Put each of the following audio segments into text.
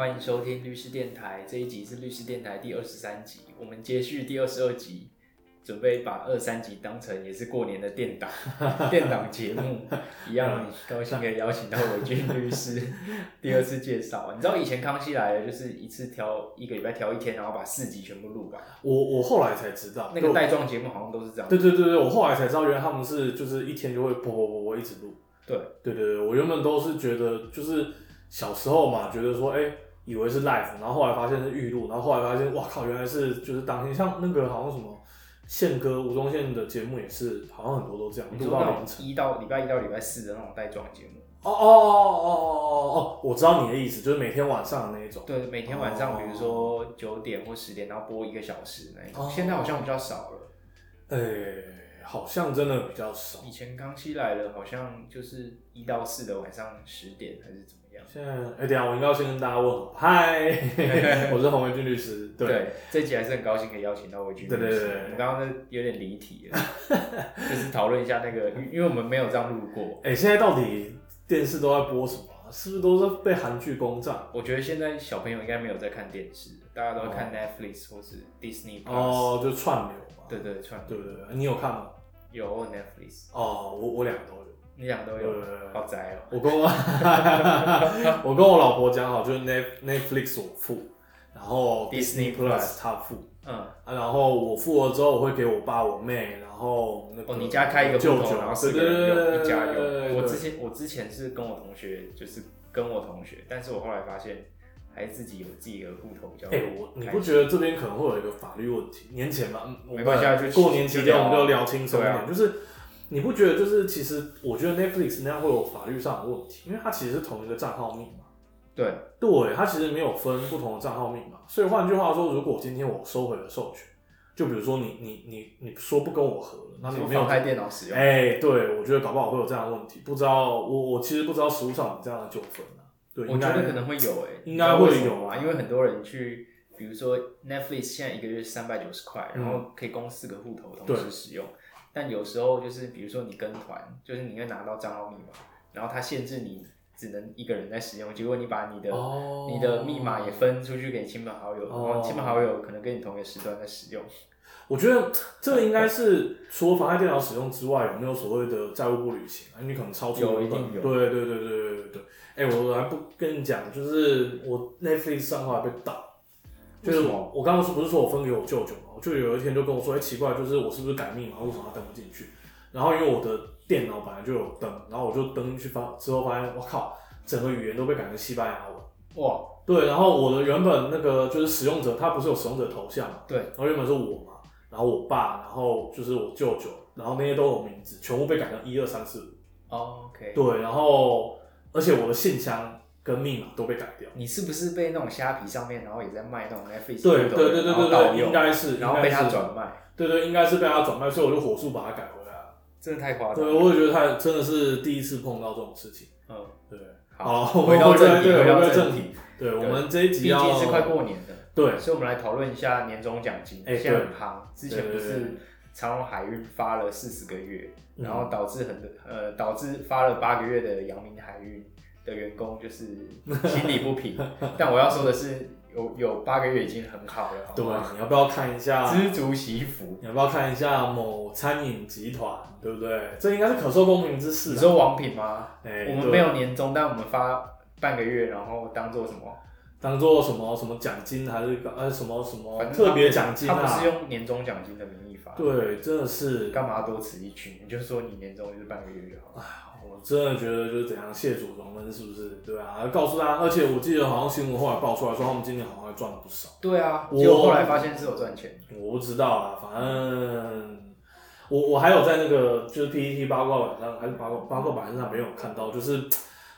欢迎收听律师电台，这一集是律师电台第二十三集，我们接续第二十二集，准备把二三集当成也是过年的电档 电档节目一样，高兴可以邀请到伟俊律师第二次介绍。你知道以前康熙来了就是一次挑一个礼拜挑一天，然后把四集全部录完，我我后来才知道，那个带状节目好像都是这样。对对对对，我后来才知道，原来他们是就是一天就会播播播播一直录。对对对对，我原本都是觉得就是小时候嘛，觉得说哎、以为是 live，然后后来发现是预录，然后后来发现哇靠，原来是就是当天，像那个好像什么宪哥吴宗宪的节目也是，好像很多都这样录到凌晨。一到礼拜一到礼拜四的那种带状节目，哦哦哦哦哦哦，我知道你的意思，就是每天晚上的那一种。对，每天晚上哦比如说九点或十点，然后播一个小时那一种，哦现在好像比较少了。哎、好像真的比较少。以前康熙来了，好像就是一到四的晚上十点还是怎么样？现在，哎、等下我应该要先跟大家问好，嗨，我是洪文俊律师，对，这集还是很高兴可以邀请到韦军律师。对对对对我们刚刚那有点离题了，就是讨论一下那个，因因为我们没有这样录过。哎、现在到底电视都在播什么啊、是不是都是被韩剧攻占？我觉得现在小朋友应该没有在看电视，大家都在看 Netflix 或是 Disney Plus。哦，就串流嘛，对对，串对对对？你有看吗？有 Netflix，哦，我我两个都有。你俩都有好宅哦。我跟我 我跟我老婆讲好，就是 Net Netflix 我付，然后 Disney Plus 她付，嗯，啊，然后我付了之后，我会给我爸我妹，然后那个哦，你家开一个户头，舅舅，然后四个人一家对对用。对我之前我之前是跟我同学，就是跟我同学，但是我后来发现，还是自己有自己的户头比较。哎、我你不觉得这边可能会有一个法律问题？年前嘛，嗯我们没关系过年期间我们就聊轻松一点，啊。就是你不觉得就是其实我觉得 Netflix 那样会有法律上的问题，因为它其实是同一个账号密码，对，对，它其实没有分不同的账号密码，所以换句话说，如果今天我收回了授权，就比如说你你你你说不跟我合了，那你没有什么妨害电脑使用？哎、对我觉得搞不好会有这样的问题，不知道我我其实不知道实务上有这样的纠纷啊，对，我觉得可能会有诶、应该会有你知道为什么吗？因为很多人去，比如说 Netflix 现在一个月三百九十块，然后可以供四个户头同时使用。但有时候就是比如说你跟团，就是你会拿到账号密码，然后它限制你只能一个人在使用，结果你把你的、哦你的密码也分出去给亲朋好友，然哦后亲朋好友可能跟你同一个时段在使用。我觉得这个应该是除了妨碍电脑使用之外，有没有所谓的债务不履行啊？你可能超出原本有一定有对对对对对对对。哎、我还不跟你讲，就是我 Netflix 账号还被盗，就是我我刚刚说不是说我分给我舅舅嘛，我舅舅有一天就跟我说，哎、奇怪，就是我是不是改密码，为什么他登不进去？然后因为我的电脑本来就有登，然后我就登进去发之后发现，我靠，整个语言都被改成西班牙文。哇，对，然后我的原本那个就是使用者，他不是有使用者头像嘛？对，然后原本是我嘛，然后我爸，然后就是我舅舅，然后那些都有名字，全部被改成一二三四五。哦，OK，对，然后而且我的信箱跟密码都被改掉。你是不是被那种虾皮上面，然后也在卖那种 Netflix？对对对对对应该是，然后被他转卖，对对，应该是被他转卖，所以我就火速把它改回来了。真的太夸张对，我也觉得他真的是第一次碰到这种事情。嗯，对，好，回到正题，回到正题。对，我们这一集要毕竟是快过年的，对所以我们来讨论一下年终奖金。哎现在很夯，之前不对对对是长荣海运发了四十个月，嗯然后导致很多呃导致发了八个月的阳明海运的员工就是心里不平。但我要说的是，有有八个月已经很好了，好对吗？，你要不要看一下？知足惜福。你要不要看一下某餐饮集团，对不对？这应该是可受公平之事、啊。你说王品吗？哎对我们没有年终，但我们发半个月，然后当做什么？当做什么什么奖金，还是呃什么什么特别奖金他不是啊？用年终奖金的名义发。对，真的是，干嘛多此一举？你就说你年终就是半个月就好了。我真的觉得就是怎样谢主隆恩，是不是？对啊，告诉大家，而且我记得好像新闻后来爆出来说，他们今年好像还赚了不少。对啊，我后来发现是有赚钱。我不知道啊，反正我我还有在那个就是 PPT 八卦版上，还是八卦八卦版上没有看到，就是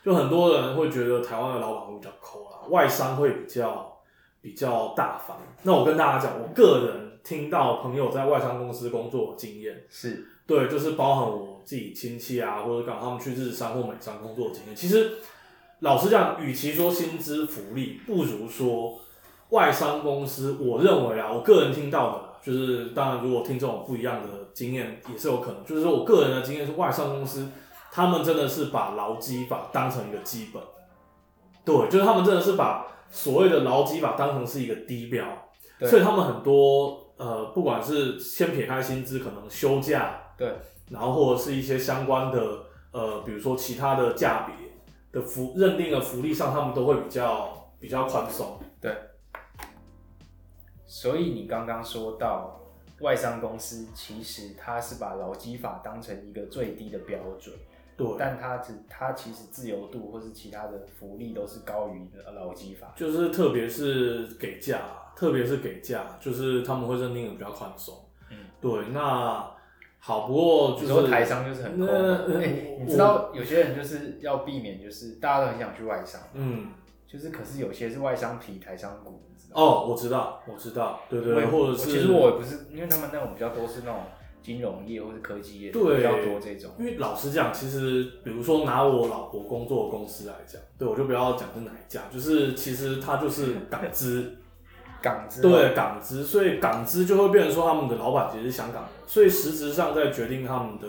就很多人会觉得台湾的老板会比较抠啦，外商会比较比较大方。那我跟大家讲，我个人听到朋友在外商公司工作的经验，是，对，就是包含我自己亲戚啊，或者刚好他们去日商或美商工作的经验。其实老实讲，与其说薪资福利，不如说外商公司。我认为啊，我个人听到的，就是当然如果听众有不一样的经验也是有可能。就是说我个人的经验是，外商公司他们真的是把劳基法当成一个基本。对，就是他们真的是把所谓的劳基法当成是一个低标，所以他们很多呃，不管是先撇开薪资，可能休假，对，然后或者是一些相关的呃，比如说其他的价别的福认定的福利上，他们都会比较比较宽松。对。所以你刚刚说到外商公司，其实它是把劳基法当成一个最低的标准，对，但它只它其实自由度或是其他的福利都是高于劳基法。就是特别是给假，特别是给假，就是他们会认定的比较宽松。嗯，对，那好，不过就是台商就是很抠嘛，那欸你知道有些人就是要避免，就是大家都很想去外商，嗯。就是可是有些是外商皮台商股，你知道？哦，我知道，我知道，对对，對或者是其实我也不是，因为他们那种比较多是那种金融业或是科技业，对比较多这种。因为老实讲，其实比如说拿我老婆工作的公司来讲，对我就不要讲是哪一家，就是其实它就是港资，港资对港资，所以港资就会变成说他们的老板其实是香港人，所以实质上在决定他们的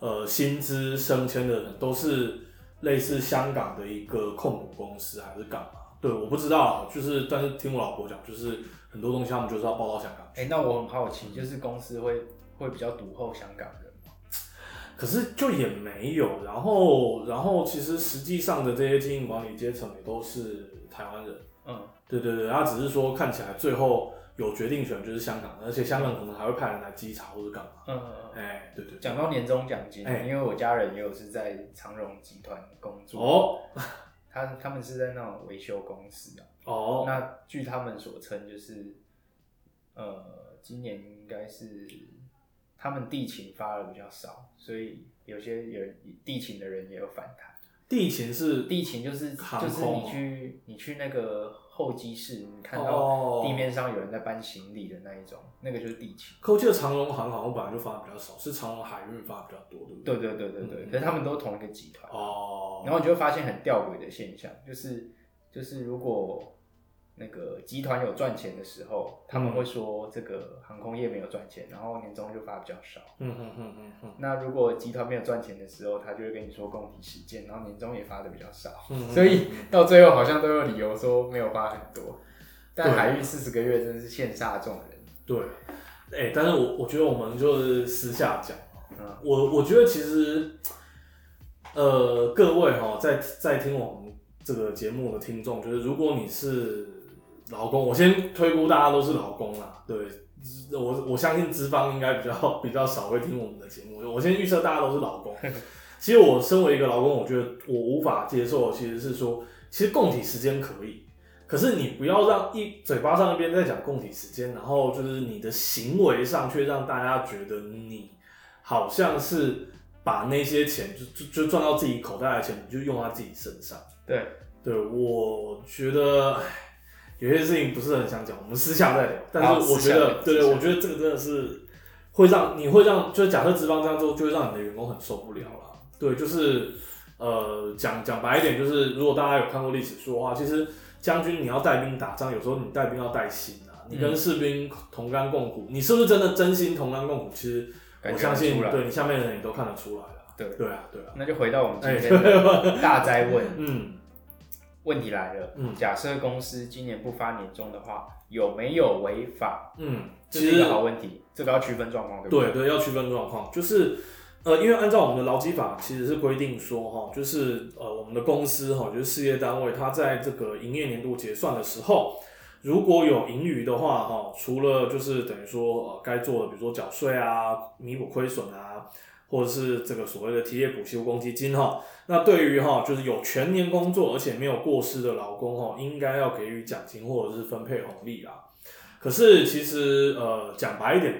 呃薪资升迁的人都是类似香港的一个控股公司还是干嘛？对，我不知道啊，就是但是听我老婆讲，就是很多东西他们就是要报到香港去。哎、那我很好奇，就是公司会会比较独厚香港人吗？可是就也没有，然后然后其实实际上的这些经营管理阶层也都是台湾人，嗯，对对对，他只是说看起来最后有决定权就是香港，而且香港可能还会派人来稽查或者干嘛，嗯嗯嗯。哎，对。讲到年终奖金，哎。因为我家人也有是在长荣集团工作，哦。他他们是在那种维修公司啊。哦，那据他们所称，就是呃，今年应该是他们地勤发的比较少，所以有些有地勤的人也有反弹。地勤是地勤就是就是你去你去那个候机室，你看到哦地面上有人在搬行李的那一种，那个就是地勤。可我记得长隆航好像本来就发的比较少，是长隆海运发的比较多，对不对？对对对对对，嗯可是他们都同一个集团。哦，然后你就会发现很吊诡的现象，就是就是如果那个集团有赚钱的时候，他们会说这个航空业没有赚钱，然后年终就发比较少。嗯嗯嗯嗯嗯那如果集团没有赚钱的时候，他就会跟你说供体时间，然后年终也发的比较少，嗯，所以到最后好像都有理由说没有发很多。但海运四十个月真的是羡煞众人。对，哎、但是我我觉得我们就是私下讲。嗯，我我觉得其实，呃，各位哈，在在听我们这个节目的听众，就是如果你是劳工，我先推估大家都是老公啦，对，我我相信资方应该比较 比较少会听我们的节目，我先预测大家都是老公。其实我身为一个老公，我觉得我无法接受其实是说，其实供体时间可以，可是你不要让一嘴巴上一边在讲供体时间，然后就是你的行为上却让大家觉得你好像是把那些钱就就就赚到自己口袋的钱，你就用在自己身上。对，对，我觉得唉有些事情不是很想讲，我们私下再聊。但是我觉得，对对，我觉得这个真的是会让你会让，就是假设资方这样做，就会让你的员工很受不了了。对，就是呃，讲讲白一点，就是如果大家有看过历史书的话，其实将军你要带兵打仗，有时候你带兵要带心啊，你跟嗯士兵同甘共苦，你是不是真的真心同甘共苦？其实我相信对你下面的人也都看得出来了。对对啊，对啊，那就回到我们今哎天的大灾问。嗯，问题来了，嗯。假设公司今年不发年终的话，有没有违法？嗯，这是一个好问题，这个要区分状况，对不对对，要区分状况，就是呃，因为按照我们的劳基法其实是规定说哈，就是呃，我们的公司哈，就是事业单位，它在这个营业年度结算的时候，如果有盈余的话哈，除了就是等于说呃该做的，比如说缴税啊、弥补亏损啊，或者是这个所谓的体业补休公积金哈，那对于哈就是有全年工作而且没有过失的劳工哈，应该要给予奖金或者是分配红利啦。可是其实呃讲白一点，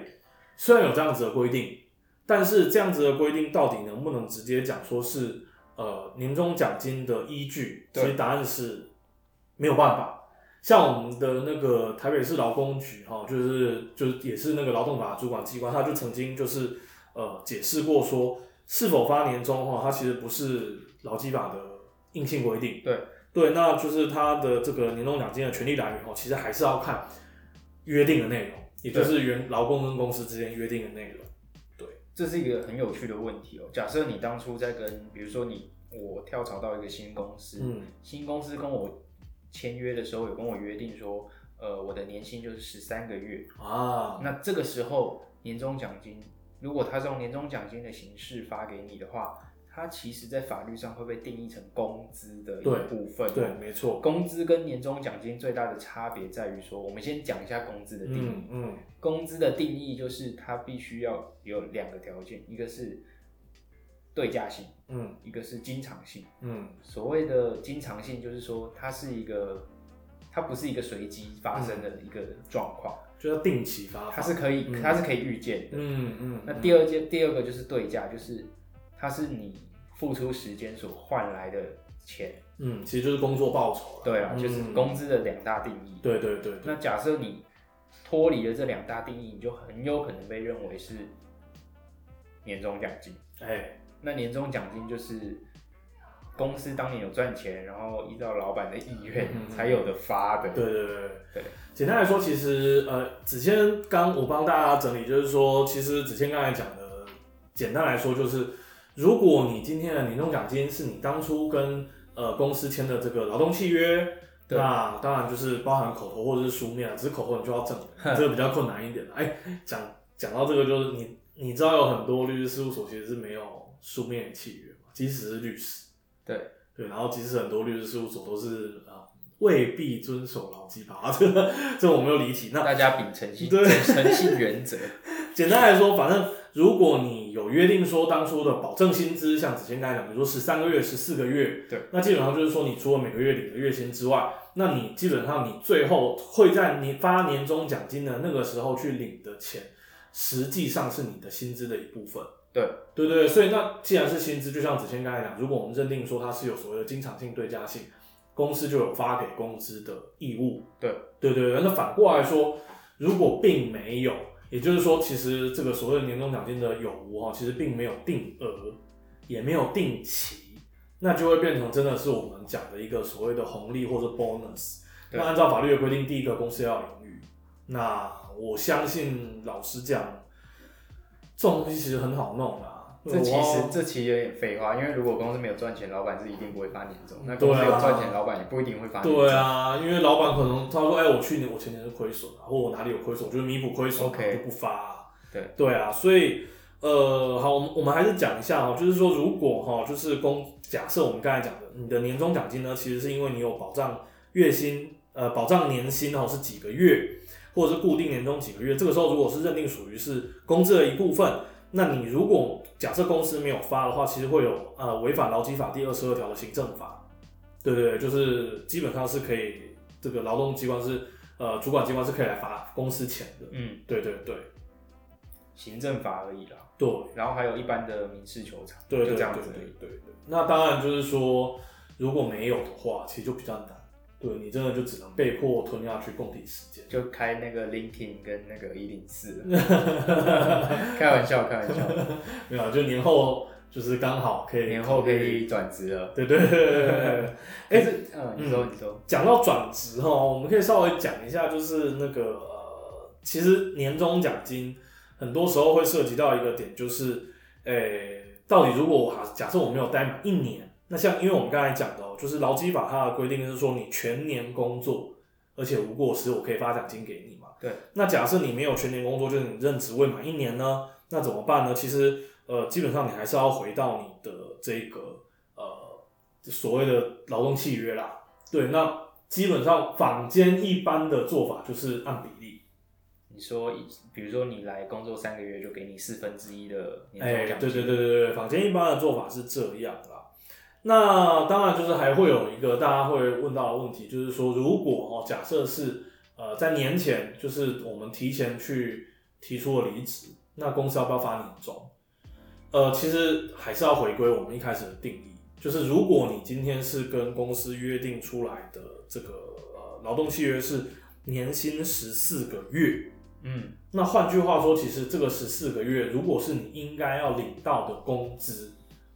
虽然有这样子的规定，但是这样子的规定到底能不能直接讲说是呃年终奖金的依据？其对实答案是没有办法。像我们的那个台北市劳工局哈，就是就是也是那个劳动法主管机关，他就曾经就是呃解释过说，是否发年终哈，它其实不是劳基法的硬性规定。对对，那就是他的这个年终奖金的权利来源哦，其实还是要看约定的内容，也就是原劳工跟公司之间约定的内容。对这是一个很有趣的问题哦。假设你当初在跟，比如说你，我跳槽到一个新公司，嗯新公司跟我签约的时候有跟我约定说，呃，我的年薪就是十三个月。啊，那这个时候年终奖金，如果他是用年终奖金的形式发给你的话，它其实在法律上会被定义成工资的一部分。对，没错，工资跟年终奖金最大的差别在于说，我们先讲一下工资的定义。嗯嗯工资的定义就是它必须要有两个条件，一个是对价性，嗯一个是经常性。嗯所谓的经常性，就是说它是一个，它不是一个随机发生的一个状况，就要定期发放，它是可以，嗯它是可以预见的。嗯嗯，那第二件，第二个就是对价，就是它是你付出时间所换来的钱。嗯，其实就是工作报酬了，对啊，就是嗯工资的两大定义。对对对对，那假设你脱离了这两大定义，你就很有可能被认为是年终奖金。哎，那年终奖金就是公司当年有赚钱，然后依照老板的意愿才有的发的。对对对对。对简单来说，其实呃，子谦刚我帮大家整理，就是说，其实子谦刚才讲的，简单来说就是，如果你今天的年终奖金是你当初跟呃公司签的这个劳动契约，那当然就是包含口头或者是书面啊，只是口头你就要证明，这个比较困难一点。哎，讲讲到这个，就是你你知道有很多律师事务所其实是没有书面契约嘛，即使是律师，对对，然后其实很多律师事务所都是啊、未必遵守劳基法，这个这我没有离题。那大家秉诚信对诚信原则。简单来说，反正如果你有约定说当初的保证薪资，像子谦刚才讲，比如说十三个月、十四个月，对，那基本上就是说，你除了每个月领的月薪之外，那你基本上你最后会在你发年终奖金的那个时候去领的钱，实际上是你的薪资的一部分。对对对，所以那既然是薪资，就像子谦刚才讲，如果我们认定说它是有所谓的经常性对价性，公司就有发给工资的义务。对对对对，那反过来说，如果并没有，也就是说，其实这个所谓的年终奖金的有无哈，其实并没有定额，也没有定期，那就会变成真的是我们讲的一个所谓的红利或者 bonus。那按照法律的规定，第一个公司要有盈余。那我相信，老实讲，这种东西其实很好弄啊。这其我实这其实有点废话，因为如果公司没有赚钱，老板是一定不会发年终；那公司有赚钱，老板也不一定会发年终。对啊，因为老板可能他说，哎、我去年我前年是亏损啊，或我哪里有亏损，我就是弥补亏损 OK 就不发、啊。对对啊，所以呃，好，我们我们还是讲一下哦，就是说，如果哈、就是公假设我们刚才讲的，你的年终奖金呢，其实是因为你有保障月薪，呃，保障年薪哦是几个月，或者是固定年终几个月，这个时候如果是认定属于是工资的一部分。那你如果假设公司没有发的话，其实会有呃违反劳基法第二十二条的行政法，对对对，就是基本上是可以，这个劳动机关是呃主管机关是可以来罚公司钱的，嗯，对对对行政法而已啦。对然后还有一般的民事求偿，对对对。对对。那当然就是说，如果没有的话，其实就比较难，对你真的就只能被迫吞下去供体时间。就开那个 LinkedIn 跟那个一零四，开玩笑，开玩笑，没有，就年后就是刚好可以年后可以转职了。对对对对对对。可是，嗯，你说，你说，讲到转职哈，我们可以稍微讲一下，就是那个呃，其实年终奖金很多时候会涉及到一个点，就是，诶、到底如果我假假设我没有待满一年，那像因为我们刚才讲的哦，就是劳基法它的规定是说你全年工作，而且无过失，我可以发奖金给你嘛。对。那假设你没有全年工作，就是你任职未满一年呢，那怎么办呢？其实呃，基本上你还是要回到你的这个呃所谓的劳动契约啦。对，那基本上坊间一般的做法就是按比例，你说，比如说你来工作三个月，就给你四分之一的年哎、终奖金。对对对对对，坊间一般的做法是这样啦。那当然就是还会有一个大家会问到的问题，就是说如果哦，假设是呃在年前，就是我们提前去提出了离职，那公司要不要发年终？呃，其实还是要回归我们一开始的定义，就是如果你今天是跟公司约定出来的这个呃劳动契约是年薪十四个月，嗯，那换句话说，其实这个十四个月，如果是你应该要领到的工资，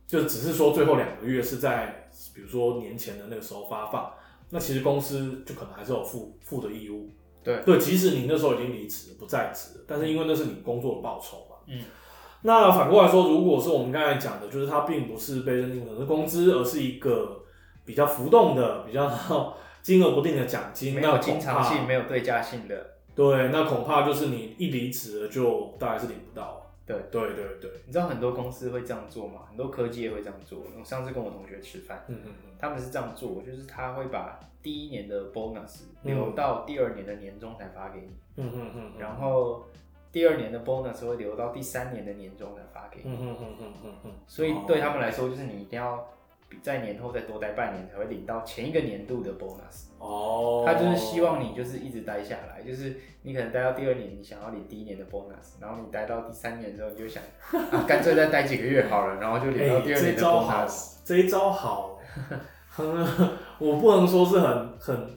就只是说最后两个月是在比如说年前的那个时候发放，那其实公司就可能还是有负负的义务。对对，即使你那时候已经离职不在职，但是因为那是你工作的报酬嘛。嗯。那反过来说，如果是我们刚才讲的，就是它并不是被认定成是工资，而是一个比较浮动的、比较 金额不定的奖金，没有那经常性，没有对价性的。对，那恐怕就是你一离职了，就大概是领不到。对。对对对，你知道很多公司会这样做吗？很多科技也会这样做。我上次跟我同学吃饭，嗯嗯嗯，他们是这样做，就是他会把第一年的 bonus 嗯留到第二年的年终才发给你，嗯嗯嗯，然后第二年的 bonus 会留到第三年的年终才发给你。嗯嗯嗯嗯嗯嗯，所以对他们来说，就是你一定要比在年后再多待半年，才会领到前一个年度的 bonus。哦，他就是希望你就是一直待下来，就是你可能待到第二年，你想要领第一年的 bonus，然后你待到第三年之后，你就想 啊，干脆再待几个月好了，然后就领到哎，第二年的这一招好 bonus。，这一招好，我不能说是很很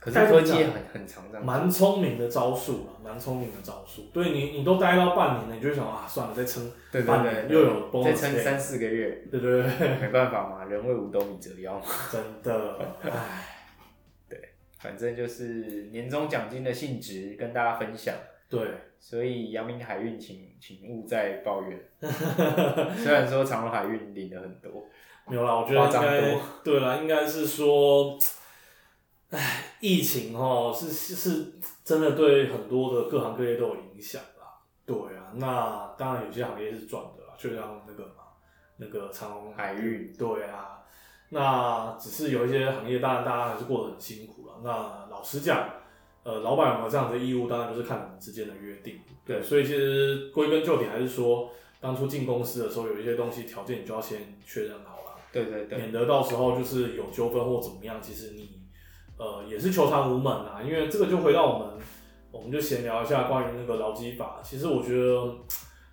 可是科技也很很常这样做，蛮聪明的招数啊，蛮聪明的招数。对你，你都待到半年了，你就想啊，算了，再撑对对半对对，年又有 bonus，再撑三四个月，对对对，没办法嘛，人为五斗米折腰嘛。真的，唉，反正就是年终奖金的性质跟大家分享，对，所以阳明海运请请勿再抱怨。虽然说长荣海运领了很多，没有啦，我觉得应该多。对啦，应该是说，唉，疫情哈是是是真的对很多的各行各业都有影响啦。对啊，那当然有些行业是赚的啦，就像那个嘛，那个长隆海运对啊，那只是有一些行业，当然大家还是过得很辛苦了。那老实讲，呃，老板有没有这样的义务，当然就是看你们之间的约定。对，所以其实归根究底还是说，当初进公司的时候，有一些东西条件你就要先确认好了，对对对，免得到时候就是有纠纷或怎么样，其实你呃也是求偿无门啊。因为这个就回到我们，我们就闲聊一下关于那个劳基法。其实我觉得，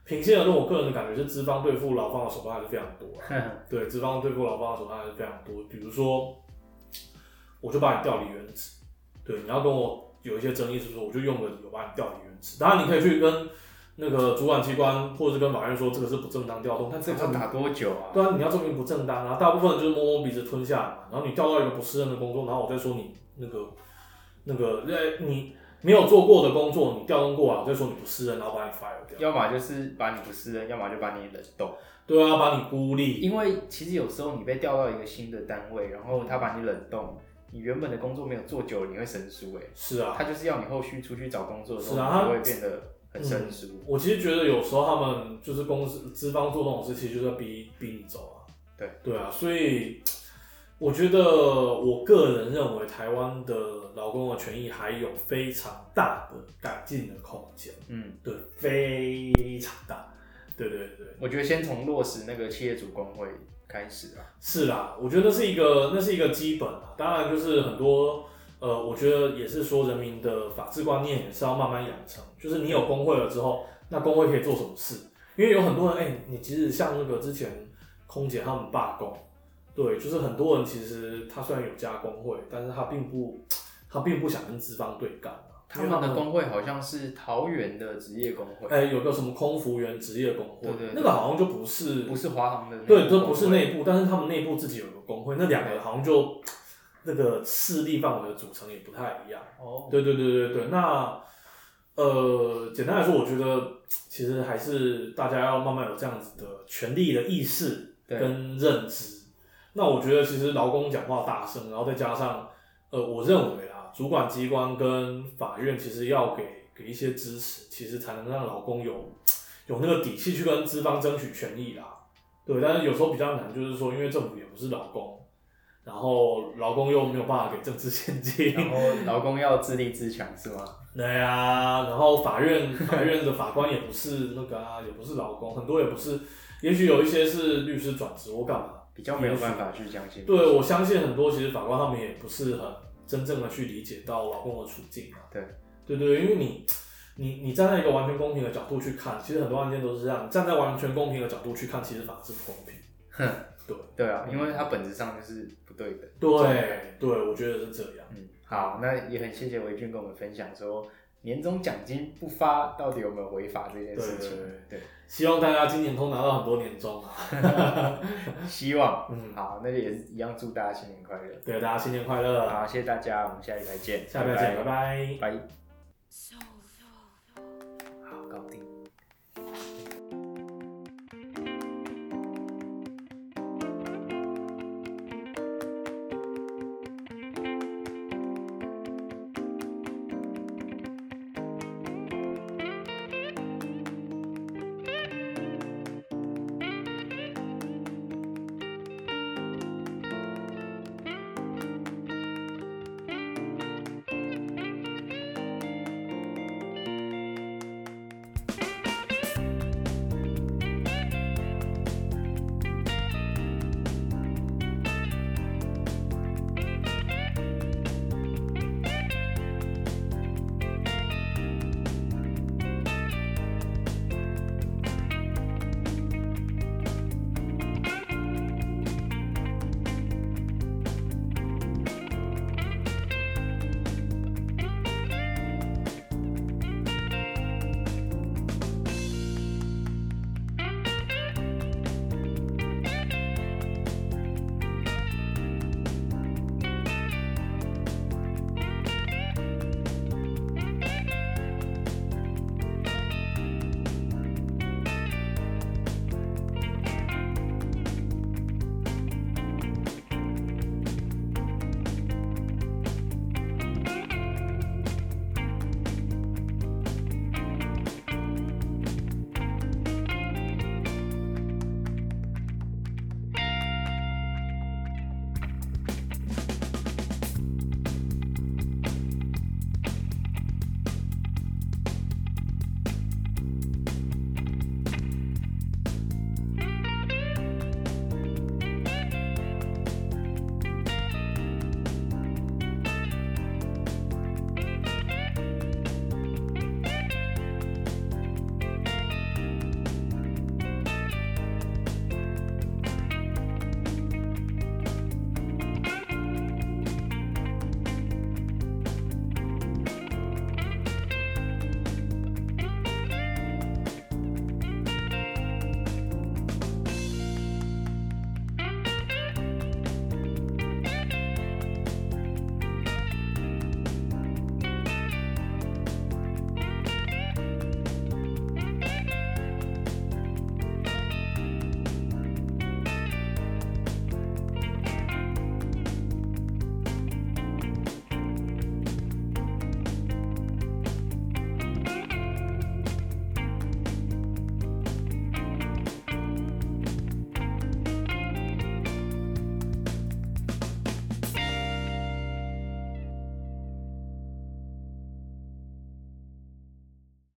平心而论，我个人的感觉是资方对付劳方的手段还是非常多啊。对，资方对付劳方的手段还是非常多。比如说，我就把你调离原职，对，你要跟我有一些争议，是不是我就用个理由把你调离原职？当然，你可以去跟那个主管机关或者是跟法院说这个是不正当调动，但这个要打多久啊？对啊，你要证明不正当啊。大部分人就是摸摸鼻子吞下来嘛，然后你调到一个不适任的工作，然后我再说你那个那个呃你没有做过的工作，你调动过来，我再说你不适任，然后把你 fire 掉。要么就是把你不适任，要么就把你冷冻。对啊，把你孤立。因为其实有时候你被调到一个新的单位，然后他把你冷冻，你原本的工作没有做久了，你会生疏哎。是啊，他就是要你后续出去找工作的时候，你会变得很生疏。我其实觉得有时候他们就是公司资方做这种事，其实就是要逼逼你走啊。对对啊，所以我觉得我个人认为台湾的劳工的权益还有非常大的改进的空间。嗯，对，非常大。对对对，我觉得先从落实那个企业主工会开始啊。是啦，我觉得那是一个那是一个基本啊。当然，就是很多呃，我觉得也是说人民的法治观念也是要慢慢养成。就是你有工会了之后，那工会可以做什么事？因为有很多人，哎、你其实像那个之前空姐他们罢工，对，就是很多人其实他虽然有加工会，但是他并不 他并不想跟资方对干啊。他们的工会好像是桃园的职业工会，哎、有个什么空服员职业工会，对对对那个好像就不是不是华航的那个对，这不是内部，但是他们内部自己有个工会，那两个好像就那个势力范围的组成也不太一样。哦，对对对对对，那呃，简单来说，我觉得其实还是大家要慢慢有这样子的权利的意识跟认知。那我觉得其实劳工讲话大声，然后再加上呃，我认为啊，主管机关跟法院其实要给给一些支持，其实才能让劳工有有那个底气去跟资方争取权益啦。对，但是有时候比较难，就是说，因为政府也不是劳工，然后劳工又没有办法给政治献金，然后劳工要自立自强是吗？对啊，然后法院法院的法官也不是那个啊，也不是劳工，很多也不是，也许有一些是律师转职或干嘛。比较没有办法去相信。对，我相信很多其实法官他们也不是很真正的去理解到劳工的处境啊。对，对对，因为你你你站在一个完全公平的角度去看，其实很多案件都是这样，站在完全公平的角度去看，其实法治不公平。哼，对对啊，因为它本质上就是不对的。对对，我觉得是这样。嗯，好，那也很谢谢维俊跟我们分享说年终奖金不发到底有没有违法这件事情。对对，希望大家今年都拿到很多年终啊！希望。嗯，好，那就也是一样，祝大家新年快乐。对大家新年快乐，好，谢谢大家，我们下期再见。下礼拜见，拜拜。拜。